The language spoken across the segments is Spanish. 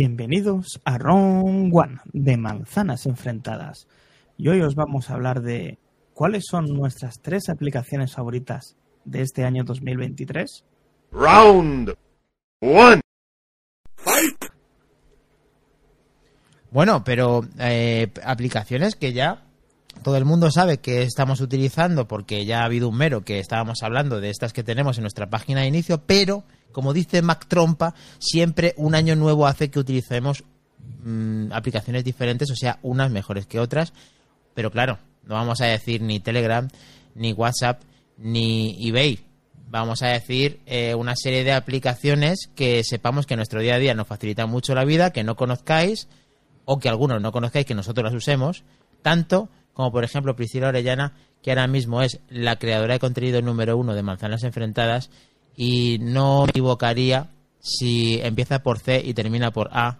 Bienvenidos a Round One de Manzanas Enfrentadas. Y hoy os vamos a hablar de cuáles son nuestras tres aplicaciones favoritas de este año 2023. Round One. Bueno, pero eh, aplicaciones que ya todo el mundo sabe que estamos utilizando porque ya ha habido un mero que estábamos hablando de estas que tenemos en nuestra página de inicio, pero como dice Mac Trompa, siempre un año nuevo hace que utilicemos mm, aplicaciones diferentes, o sea, unas mejores que otras, pero claro, no vamos a decir ni Telegram, ni WhatsApp, ni eBay. Vamos a decir eh, una serie de aplicaciones que sepamos que nuestro día a día nos facilitan mucho la vida, que no conozcáis, o que algunos no conozcáis, que nosotros las usemos, tanto como por ejemplo Priscila Orellana, que ahora mismo es la creadora de contenido número uno de Manzanas Enfrentadas, y no me equivocaría si empieza por C y termina por A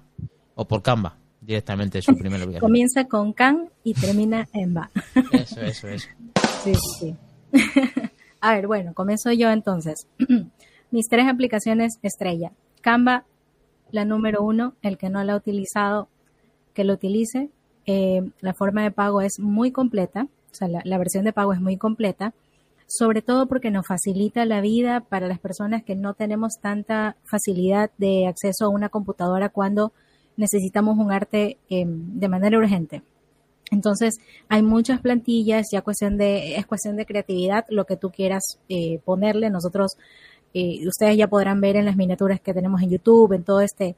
o por Canva directamente su primera ubicación. Comienza con Can y termina en Va. Eso, eso, eso. Sí, sí. A ver, bueno, comienzo yo entonces. Mis tres aplicaciones estrella. Canva, la número uno, el que no la ha utilizado, que lo utilice. Eh, la forma de pago es muy completa, o sea, la, la versión de pago es muy completa sobre todo porque nos facilita la vida para las personas que no tenemos tanta facilidad de acceso a una computadora cuando necesitamos un arte em, de manera urgente. Entonces, hay muchas plantillas, ya cuestión de, es cuestión de creatividad, lo que tú quieras eh, ponerle. Nosotros, eh, ustedes ya podrán ver en las miniaturas que tenemos en YouTube, en todo este,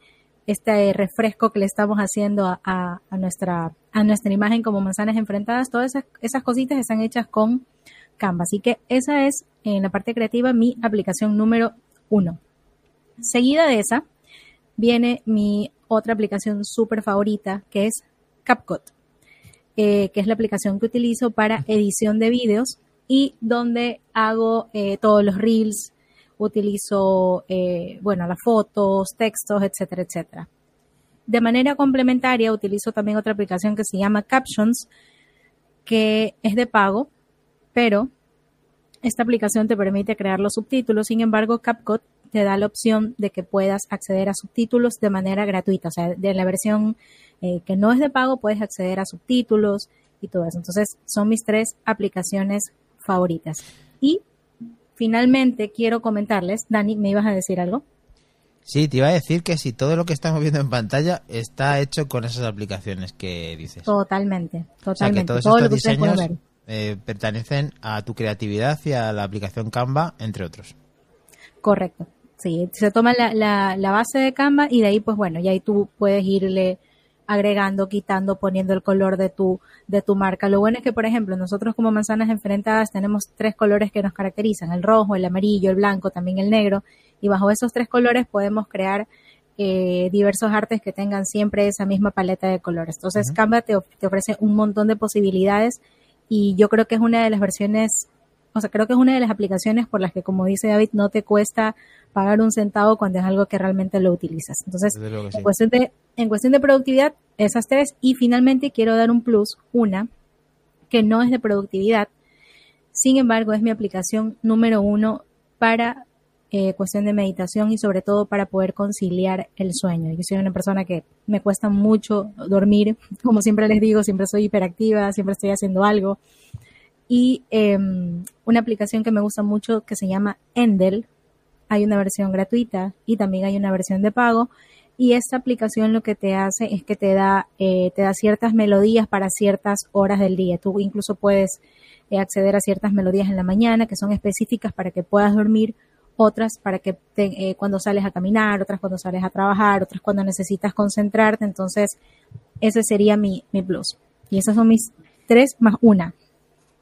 este refresco que le estamos haciendo a, a, nuestra, a nuestra imagen como manzanas enfrentadas, todas esas, esas cositas están hechas con Canva. Así que esa es en la parte creativa mi aplicación número uno. Seguida de esa viene mi otra aplicación súper favorita que es CapCut, eh, que es la aplicación que utilizo para edición de vídeos y donde hago eh, todos los reels, utilizo, eh, bueno, las fotos, textos, etcétera, etcétera. De manera complementaria utilizo también otra aplicación que se llama Captions, que es de pago, pero esta aplicación te permite crear los subtítulos, sin embargo, CapCut te da la opción de que puedas acceder a subtítulos de manera gratuita, o sea, de la versión eh, que no es de pago puedes acceder a subtítulos y todo eso. Entonces, son mis tres aplicaciones favoritas. Y finalmente quiero comentarles, Dani, ¿me ibas a decir algo? Sí, te iba a decir que si todo lo que estamos viendo en pantalla está hecho con esas aplicaciones que dices. Totalmente, totalmente. O sea, que todos estos diseños eh, pertenecen a tu creatividad y a la aplicación Canva, entre otros. Correcto. Sí, se toma la, la, base de Canva y de ahí, pues bueno, y ahí tú puedes irle agregando, quitando, poniendo el color de tu, de tu marca. Lo bueno es que, por ejemplo, nosotros como manzanas enfrentadas tenemos tres colores que nos caracterizan, el rojo, el amarillo, el blanco, también el negro, y bajo esos tres colores podemos crear eh, diversos artes que tengan siempre esa misma paleta de colores. Entonces, Canva te, te ofrece un montón de posibilidades y yo creo que es una de las versiones, o sea, creo que es una de las aplicaciones por las que, como dice David, no te cuesta pagar un centavo cuando es algo que realmente lo utilizas. Entonces, en, cuestión de, en cuestión de productividad, esas tres. Y finalmente quiero dar un plus, una que no es de productividad, sin embargo es mi aplicación número uno para eh, cuestión de meditación y sobre todo para poder conciliar el sueño. Yo soy una persona que me cuesta mucho dormir, como siempre les digo, siempre soy hiperactiva, siempre estoy haciendo algo. Y em, una aplicación que me gusta mucho que se llama Endel, hay una versión gratuita y también hay una versión de pago. Y esta aplicación lo que te hace es que te da, eh, te da ciertas melodías para ciertas horas del día. Tú incluso puedes eh, acceder a ciertas melodías en la mañana que son específicas para que puedas dormir otras para que eh, cuando sales a caminar, otras cuando sales a trabajar, otras cuando necesitas concentrarte. Entonces, ese sería mi, mi plus. Y esas son mis tres más una.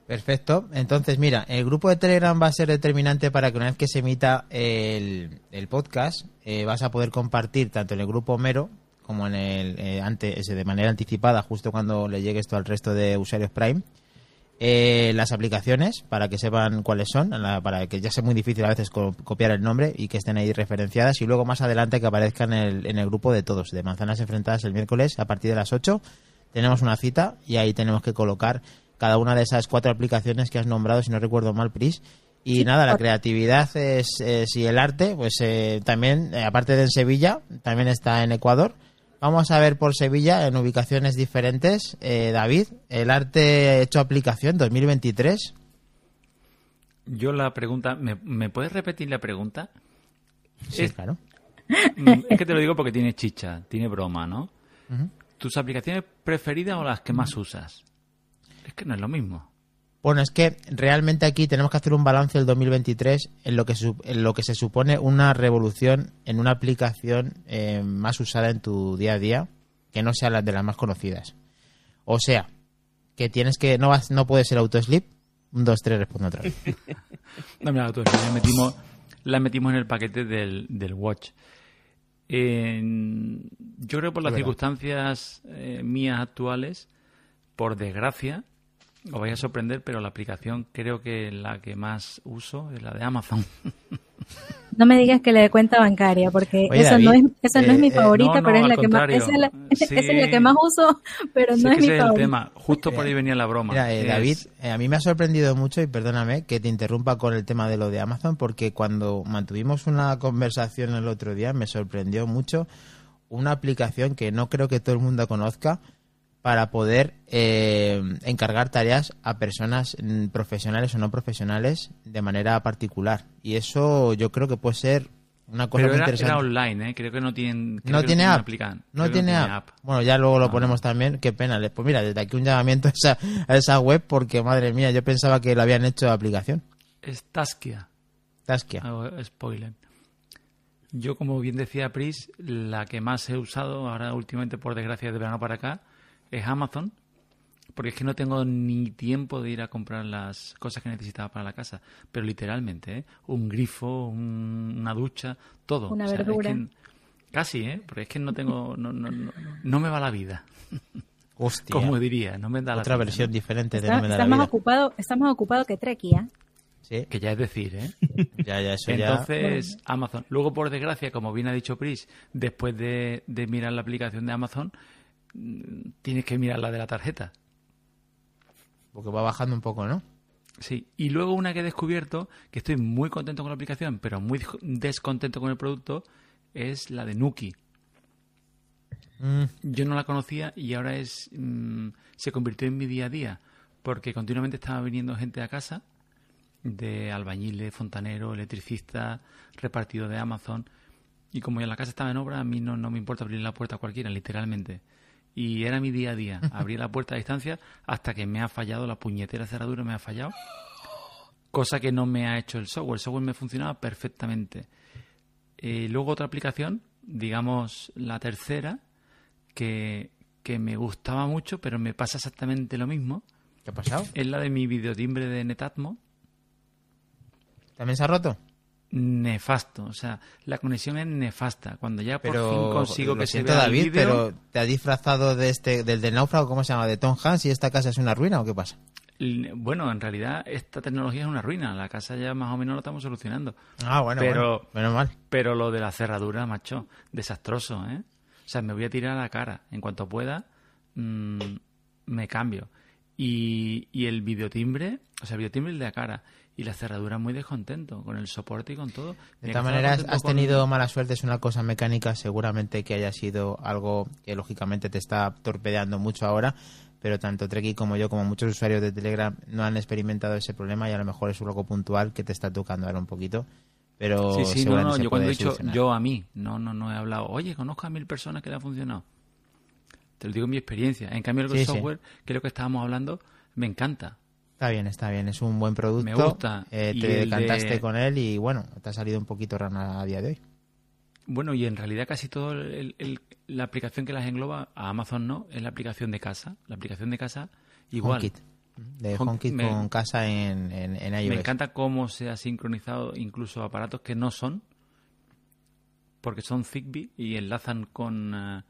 Perfecto. Entonces, mira, el grupo de Telegram va a ser determinante para que una vez que se emita el, el podcast, eh, vas a poder compartir tanto en el grupo Mero como en el eh, antes, de manera anticipada, justo cuando le llegue esto al resto de usuarios Prime eh, las aplicaciones para que sepan cuáles son, para que ya sea muy difícil a veces copiar el nombre y que estén ahí referenciadas y luego más adelante que aparezcan en el, en el grupo de todos, de Manzanas Enfrentadas el miércoles a partir de las 8. Tenemos una cita y ahí tenemos que colocar cada una de esas cuatro aplicaciones que has nombrado, si no recuerdo mal, Pris. Y nada, la creatividad es, y el arte, pues eh, también, eh, aparte de en Sevilla, también está en Ecuador Vamos a ver por Sevilla en ubicaciones diferentes. Eh, David, el arte hecho aplicación 2023. Yo la pregunta, ¿me, me puedes repetir la pregunta? Sí, Es- claro. Mm, Es que te lo digo porque tiene chicha, tiene broma, ¿no? ¿Tus aplicaciones preferidas o las que más usas? Es que no es lo mismo. Bueno, es que realmente aquí tenemos que hacer un balance del 2023 en lo que, en lo que se supone una revolución en una aplicación eh, más usada en tu día a día, que no sea la de las más conocidas. O sea, que tienes que no vas, no puede ser autosleep. Un, dos, tres, responde otra vez. No, mira, tú, la metimos, la metimos en el paquete del, del Watch. Yo creo por las circunstancias eh, mías actuales, por desgracia, os vais a sorprender, pero la aplicación creo que la que más uso es la de Amazon. No me digas que le dé cuenta bancaria, porque Oye, esa, David, no es, esa no es eh, mi eh, favorita, no, no, pero es la que más, esa es la, Sí. esa es la que más uso, pero Sí, no que es mi ese es el favorita. tema. Justo por ahí venía la broma. Mira, eh, David, eh, a mí me ha sorprendido mucho, y perdóname que te interrumpa con el tema de lo de Amazon, porque cuando mantuvimos una conversación el otro día me sorprendió mucho una aplicación que no creo que todo el mundo conozca para poder eh, encargar tareas a personas mm, profesionales o no profesionales de manera particular. Y eso yo creo que puede ser una cosa Pero muy era, interesante. era online, ¿eh? Creo que no tienen. creo No que tiene app. No creo que tiene app. Bueno, ya luego lo ponemos también. Qué pena. Pues mira, desde aquí un llamamiento a esa, a esa web porque, madre mía, yo pensaba que lo habían hecho aplicación. Es Taskia. Taskia. Hago spoiler. Yo, como bien decía Pris, la que más he usado ahora últimamente, por desgracia, de verano para acá, es Amazon. Porque es que no tengo ni tiempo de ir a comprar las cosas que necesitaba para la casa. Pero literalmente, ¿eh? Un grifo, un- una ducha, todo. Una O sea, es verdura. que- casi, ¿eh? Porque es que no tengo... No, no, no, no me va la vida. Hostia. Como diría, no me da la Otra vida, versión ¿no? diferente de Está, No me da está la más vida. ocupado, está más ocupado que Treki, ¿eh? Sí, Que ya es decir, ¿eh? ya, ya, eso ya. Entonces, Amazon. Luego, por desgracia, como bien ha dicho Pris, después de, de mirar la aplicación de Amazon, tienes que mirar la de la tarjeta. Porque va bajando un poco, ¿no? Sí. Y luego una que he descubierto, que estoy muy contento con la aplicación, pero muy descontento con el producto, es la de Nuki. Mm, Yo no la conocía y ahora es mm, se convirtió en mi día a día, porque continuamente estaba viniendo gente a casa de albañiles, fontaneros, electricistas, repartido de Amazon. Y como ya la casa estaba en obra, a mí no, no me importa abrir la puerta a cualquiera, literalmente. Y era mi día a día. Abría la puerta a distancia hasta que me ha fallado la puñetera cerradura, me ha fallado. Cosa que no me ha hecho el software. El software me funcionaba perfectamente. Eh, luego otra aplicación, digamos la tercera, que, que me gustaba mucho, pero me pasa exactamente lo mismo, ¿Qué ha pasado? es la de mi videotimbre de Netatmo. ¿También se ha roto? Nefasto, o sea, la conexión es nefasta. Cuando ya por fin consigo que se siento, vea el David, pero te ha disfrazado de este, del de náufrago, ¿cómo se llama? De Tom Hanks y esta casa es una ruina o qué pasa? bueno, en realidad esta tecnología es una ruina. La casa ya más o menos lo estamos solucionando. Ah, bueno, Pero- bueno, menos mal. Pero lo de la cerradura, macho, desastroso, ¿eh? O sea, me voy a tirar a la cara. En cuanto pueda, mm, me cambio. Y, y el videotimbre, o sea, el videotimbre el de la cara. Y la cerradura muy descontento, con el soporte y con todo. De todas maneras, has con- tenido mala suerte, es una cosa mecánica, seguramente que haya sido algo que lógicamente te está torpedeando mucho ahora, pero tanto Treki como yo, como muchos usuarios de Telegram, no han experimentado ese problema y a lo mejor es algo puntual que te está tocando ahora un poquito. Pero Sí, sí, no, no, yo cuando he dicho yo a mí, no, no, no he hablado, oye, conozco a mil personas que le ha funcionado. Te lo digo en mi experiencia. En cambio, el Sí, sí. software, que es lo que estábamos hablando, me encanta. Está bien, está bien, es un buen producto. Me gusta. Eh, te decantaste de- con él y bueno, te ha salido un poquito rana a día de hoy. Bueno, y en realidad casi todo el- el- la aplicación que las engloba, a Amazon no, es la aplicación de casa. La aplicación de casa, igual. HomeKit. De Home- HomeKit me- con casa en, en, en iOS. Me encanta cómo se ha sincronizado incluso aparatos que no son, porque son Zigbee y enlazan con, eh,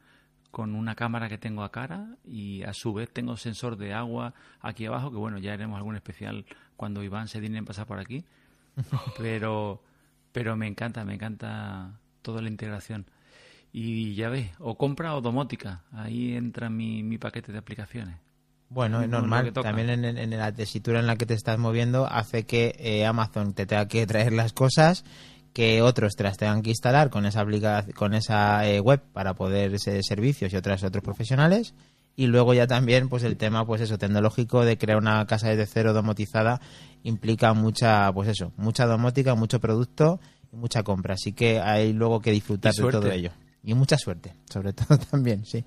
con una cámara que tengo a cara y a su vez tengo sensor de agua aquí abajo, que bueno, ya haremos algún especial cuando Iván se digne en pasar por aquí. Pero, pero me encanta, me encanta toda la integración. Y ya ves, o compra o domótica, ahí entra mi, mi paquete de aplicaciones. Bueno, es normal. También en la tesitura en la que te estás moviendo hace que eh, Amazon te tenga que traer las cosas, que otros te las tengan que instalar con esa aplicación, con esa eh, web para poder ese servicios y otras otros profesionales. Y luego ya también pues el tema pues eso tecnológico de crear una casa desde cero domotizada implica mucha pues eso mucha domótica mucho producto y mucha compra. Así que hay luego que disfrutar de todo ello. Y mucha suerte sobre todo también sí.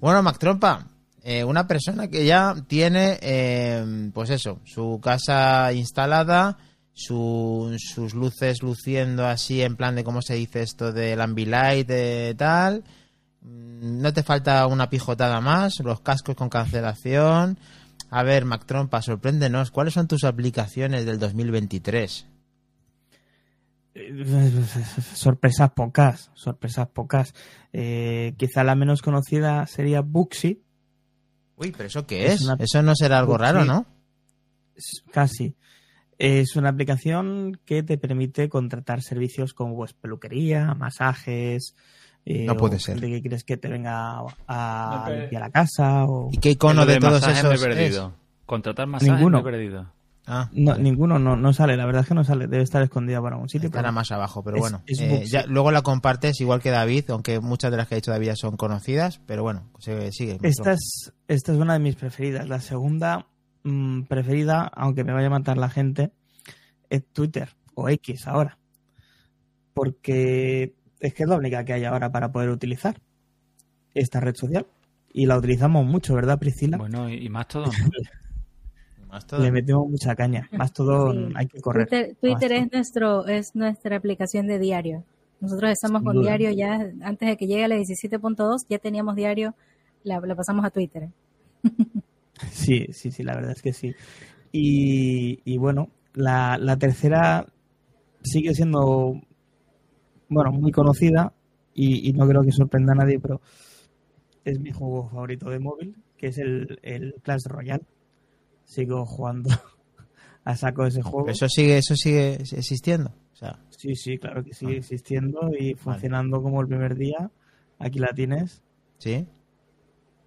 Bueno Mac Trompa eh, una persona que ya tiene eh, pues eso su casa instalada su- sus luces luciendo así en plan de cómo se dice esto del Ambilight de tal Mm, no te falta una pijotada más, los cascos con cancelación. A ver, Mac Trompa, sorpréndenos, ¿cuáles son tus aplicaciones del 2023? Sorpresas pocas, sorpresas pocas. Eh, quizá la menos conocida sería Booksy, Uy, pero ¿eso qué Es es? una- Eso no será algo raro, ¿no? casi. Es una aplicación que te permite contratar servicios como pues, peluquería, masajes. eh, No puede o ser. gente que quieres que te venga a No, limpiar la casa. O... ¿Y qué icono lo de, todos masajes me he esos perdido. Contratar masajes Ninguno. me he perdido. Ah, No, vale. ninguno no, no sale, la verdad es que no sale, debe estar escondida para un sitio. Estará pero- más abajo, pero es- bueno. es eh, ya, luego la compartes igual que David, aunque muchas de las que ha dicho David ya son conocidas, pero bueno, se- sigue. Esta es, esta es una de mis preferidas. La segunda mm, preferida, aunque me vaya a matar la gente, es Twitter o X ahora. Porque es que es la única que hay ahora para poder utilizar esta red social. Y la utilizamos mucho, ¿verdad, Priscila? Bueno, y, y más todo. Le metemos mucha caña. Más todo Sí. hay que correr. Twitter, es nuestro es nuestra aplicación de diario. Nosotros estamos Sin con duda. diario ya antes de que llegue a la 17.2 ya teníamos diario, la, la pasamos a Twitter. Sí, sí, sí, la verdad es que sí. Y, y bueno, la, la tercera sigue siendo, bueno, muy conocida y, y no creo que sorprenda a nadie, pero es mi juego favorito de móvil, que es el, el Clash Royale. Sigo jugando a saco ese juego. Eso sigue, eso sigue existiendo. O sea, Sí, sí, claro que sigue Ah. existiendo y funcionando como el primer día. Aquí la tienes. sí.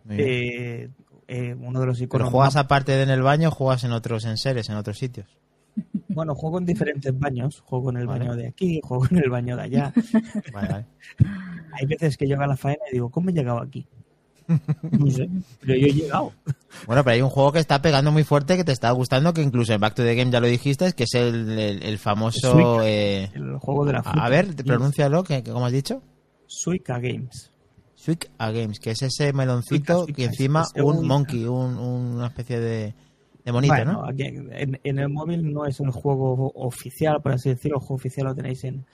Eh, eh, uno de los Pero juegas más- aparte de en el baño, juegas en otros enseres, en otros sitios. Bueno, juego en diferentes baños. Juego en el Vale. baño de aquí, juego en el baño de allá. Vale, vale. Hay veces que llego a la faena y digo, ¿cómo he llegado aquí? No sé, pero yo he llegado. Bueno, pero hay un juego que está pegando muy fuerte, que te está gustando, que incluso en Back to the Game ya lo dijiste, que es el, el- el famoso... Suica. eh, El juego de la fruta. a ver, pronúncialo, ¿cómo has dicho? Suica Games. Sweet a Games, que es ese meloncito Suica, encima es- es un un- monkey, un- una especie de, de monito, bueno, ¿no? aquí en, en el móvil no es un juego oficial, por así decirlo. El juego oficial lo tenéis en,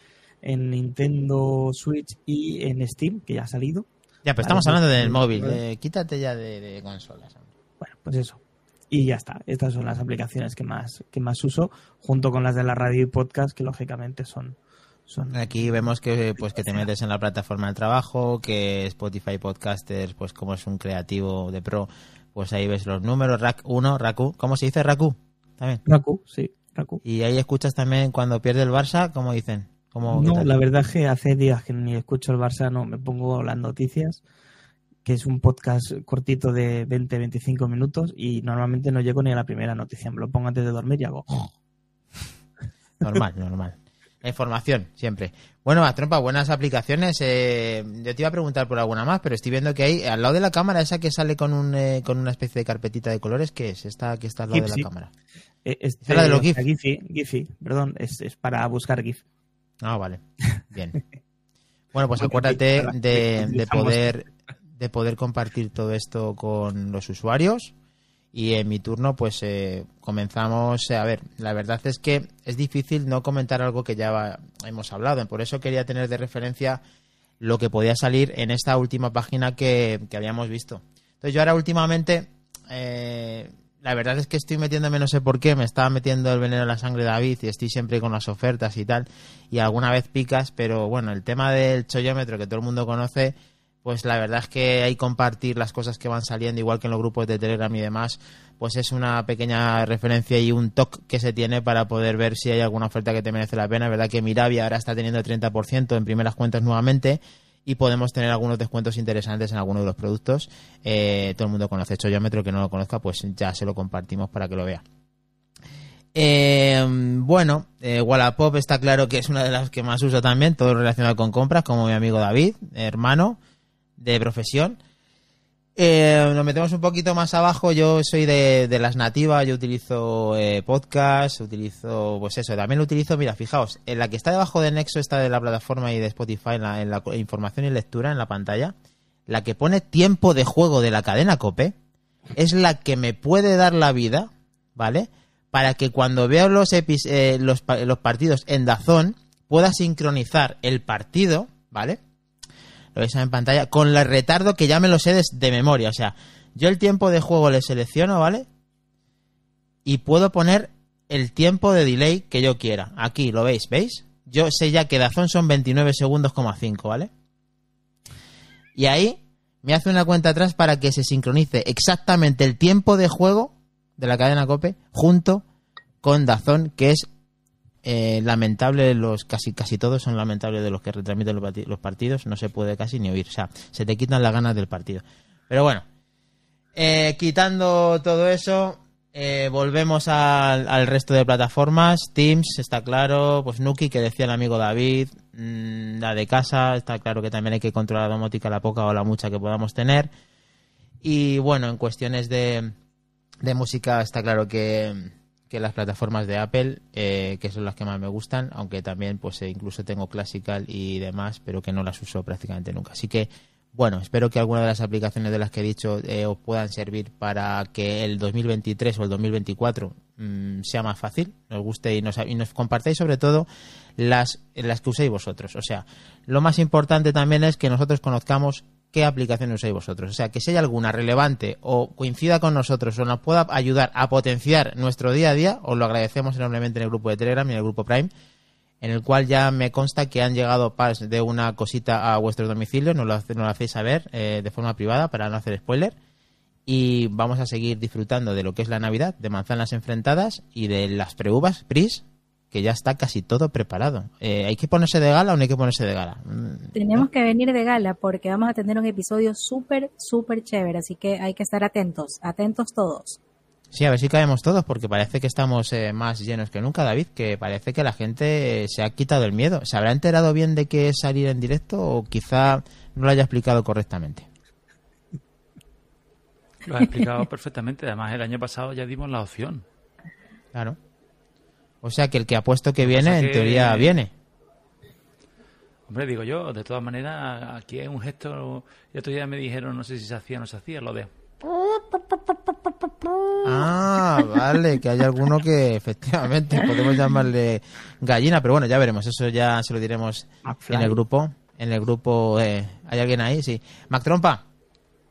en Nintendo Switch y en Steam, que ya ha salido. Ya, pero estamos pues, hablando del sí, móvil, vale. de- quítate ya de, de consolas. Bueno, pues eso. Y ya está. Estas son las aplicaciones que más, que más uso, junto con las de la radio y podcast, que lógicamente son. Son Aquí vemos que pues que te metes en la plataforma del trabajo, que Spotify Podcasters, pues como es un creativo de pro, pues ahí ves los números, Rack 1, Raku, ¿cómo se dice Raku? También. Raku, sí, Raku. Y ahí escuchas también cuando pierde el Barça, ¿cómo dicen? ¿Cómo, No, la verdad es que hace días que ni escucho el Barça, no me pongo las noticias, que es un podcast cortito de 20-25 minutos y normalmente no llego ni a la primera noticia. Me lo pongo antes de dormir y hago. Normal, normal. La información, siempre. Bueno, Trompa, buenas aplicaciones. Eh, yo te iba a preguntar por alguna más, pero estoy viendo que hay al lado de la cámara esa que sale con, un, eh, con una especie de carpetita de colores, ¿qué es? Esta que está al lado de la cámara. Eh, este- Era de los o sea, GIF. Giphy, Giphy, perdón, es, es para buscar GIF. Ah, vale. Bien. Bueno, pues acuérdate de, de poder de poder compartir todo esto con los usuarios. Y en mi turno, pues eh, comenzamos. eh, a ver, la verdad es que es difícil no comentar algo que ya hemos hablado. Por eso quería tener de referencia lo que podía salir en esta última página que, que habíamos visto. Entonces, yo ahora últimamente, eh, la verdad es que estoy metiéndome, no sé por qué, me estaba metiendo el veneno en la sangre David y estoy siempre con las ofertas y tal. Y alguna vez picas, pero bueno, el tema del chollómetro que todo el mundo conoce, pues la verdad es que hay compartir las cosas que van saliendo, igual que en los grupos de Telegram y demás, pues es una pequeña referencia y un toque que se tiene para poder ver si hay alguna oferta que te merece la pena. Es verdad que Mirabia ahora está teniendo el 30% en primeras cuentas nuevamente y podemos tener algunos descuentos interesantes en algunos de los productos. Eh, todo el mundo conoce Chollómetro, que no lo conozca, pues ya se lo compartimos para que lo vea. Eh, bueno, eh, Wallapop está claro que es una de las que más uso también, todo relacionado con compras, como mi amigo David, hermano de profesión. Eh, nos metemos un poquito más abajo. Yo soy de, de las nativas. Yo utilizo eh, podcast, utilizo, pues eso. También lo utilizo. Mira, fijaos, en la que está debajo de Nexo, está de la plataforma y de Spotify, en la, en la información y lectura en la pantalla. La que pone tiempo de juego de la cadena Cope es la que me puede dar la vida, ¿vale? Para que cuando veo los, epis- eh, los, los partidos en Dazón pueda sincronizar el partido, ¿vale? Lo veis en pantalla, con el retardo que ya me lo sé de, de memoria. O sea, yo el tiempo de juego le selecciono, ¿vale? Y puedo poner el tiempo de delay que yo quiera. Aquí, ¿lo veis? ¿Veis? Yo sé ya que Dazón son 29 segundos, coma 5, ¿vale? Y ahí me hace una cuenta atrás para que se sincronice exactamente el tiempo de juego de la cadena Cope junto con Dazón, que es eh, lamentable, los casi casi todos son lamentables de los que retransmiten los, partidos, no se puede casi ni oír, o sea, se te quitan las ganas del partido. Pero bueno, eh, quitando todo eso, eh, volvemos al, al resto de plataformas. Teams, está claro, pues Nuki, que decía el amigo David, mm, la de casa, está claro que también hay que controlar la domótica, la poca o la mucha que podamos tener. Y bueno, en cuestiones de, de música está claro que, que las plataformas de Apple, eh, que son las que más me gustan, aunque también pues eh, incluso tengo Classical y demás, pero que no las uso prácticamente nunca. Así que bueno, espero que alguna de las aplicaciones de las que he dicho eh, os puedan servir para que el 2023 o el 2024 mm, sea más fácil, nos guste y nos, y nos compartáis sobre todo las, las que uséis vosotros. O sea, lo más importante también es que nosotros conozcamos qué aplicación usáis vosotros. O sea, que si hay alguna relevante o coincida con nosotros o nos pueda ayudar a potenciar nuestro día a día, os lo agradecemos enormemente en el grupo de Telegram y en el grupo Prime, en el cual ya me consta que han llegado packs de una cosita a vuestro domicilio, nos lo, hacéis saber eh, de forma privada para no hacer spoiler. Y vamos a seguir disfrutando de lo que es la Navidad, de manzanas enfrentadas y de las preuvas, PRIS, que ya está casi todo preparado. Eh, ¿Hay que ponerse de gala o no hay que ponerse de gala? Mm, Tenemos que venir de gala porque vamos a tener un episodio súper, súper chévere, así que hay que estar atentos, atentos todos. Sí, a ver si caemos todos, porque parece que estamos eh, más llenos que nunca, David, que parece que la gente eh, se ha quitado el miedo. ¿Se habrá enterado bien de qué es salir en directo o quizá no lo haya explicado correctamente? Lo has explicado perfectamente. Además, el año pasado ya dimos la opción. Claro. O sea que el que ha puesto que viene, en que- teoría viene. Hombre, digo yo, de todas maneras, aquí es un gesto. El otro día me dijeron, no sé si se hacía o no se hacía, lo de. Ah, vale, que hay alguno que efectivamente podemos llamarle gallina, pero bueno, ya veremos, eso ya se lo diremos McFly. en el grupo. En el grupo, eh, ¿hay alguien ahí? Sí. Mac Trompa,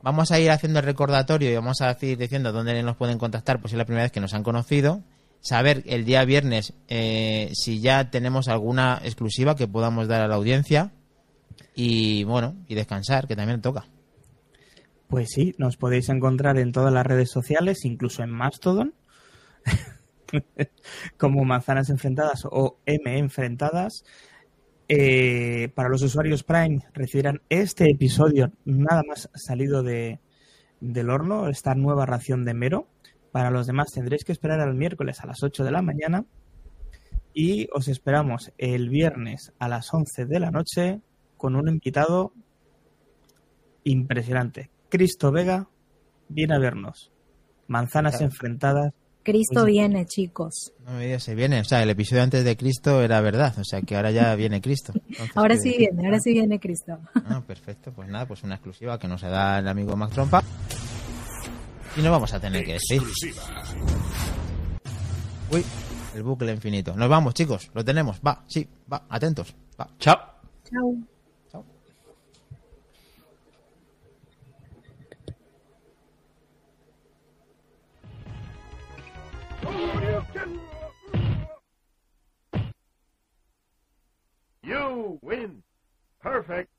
vamos a ir haciendo el recordatorio y vamos a ir diciendo dónde nos pueden contactar, pues es la primera vez que nos han conocido. Saber el día viernes eh, si ya tenemos alguna exclusiva que podamos dar a la audiencia. Y bueno, y descansar, que también toca. Pues sí, nos podéis encontrar en todas las redes sociales, incluso en Mastodon, como Manzanas Enfrentadas o M Enfrentadas. Eh, para los usuarios Prime recibirán este episodio nada más salido de, del horno, esta nueva ración de mero. Para los demás tendréis que esperar al miércoles a las 8 de la mañana y os esperamos el viernes a las 11 de la noche con un invitado impresionante. Cristo Vega viene a vernos. Manzanas Claro. enfrentadas. Cristo Pues- viene, chicos. No me digas, se viene. O sea, el episodio antes de Cristo era verdad. O sea, que ahora ya viene Cristo. Entonces, Ahora sí viene, ahora sí viene Cristo. Ah, perfecto. Pues nada, pues una exclusiva que nos da el amigo Mac Trompa. Y no vamos a tener que decir. Uy, el bucle infinito. Nos vamos, chicos. Lo tenemos. Va, sí, va. Atentos. Va. ¡Chao! Chao. Chao. You win. Perfect.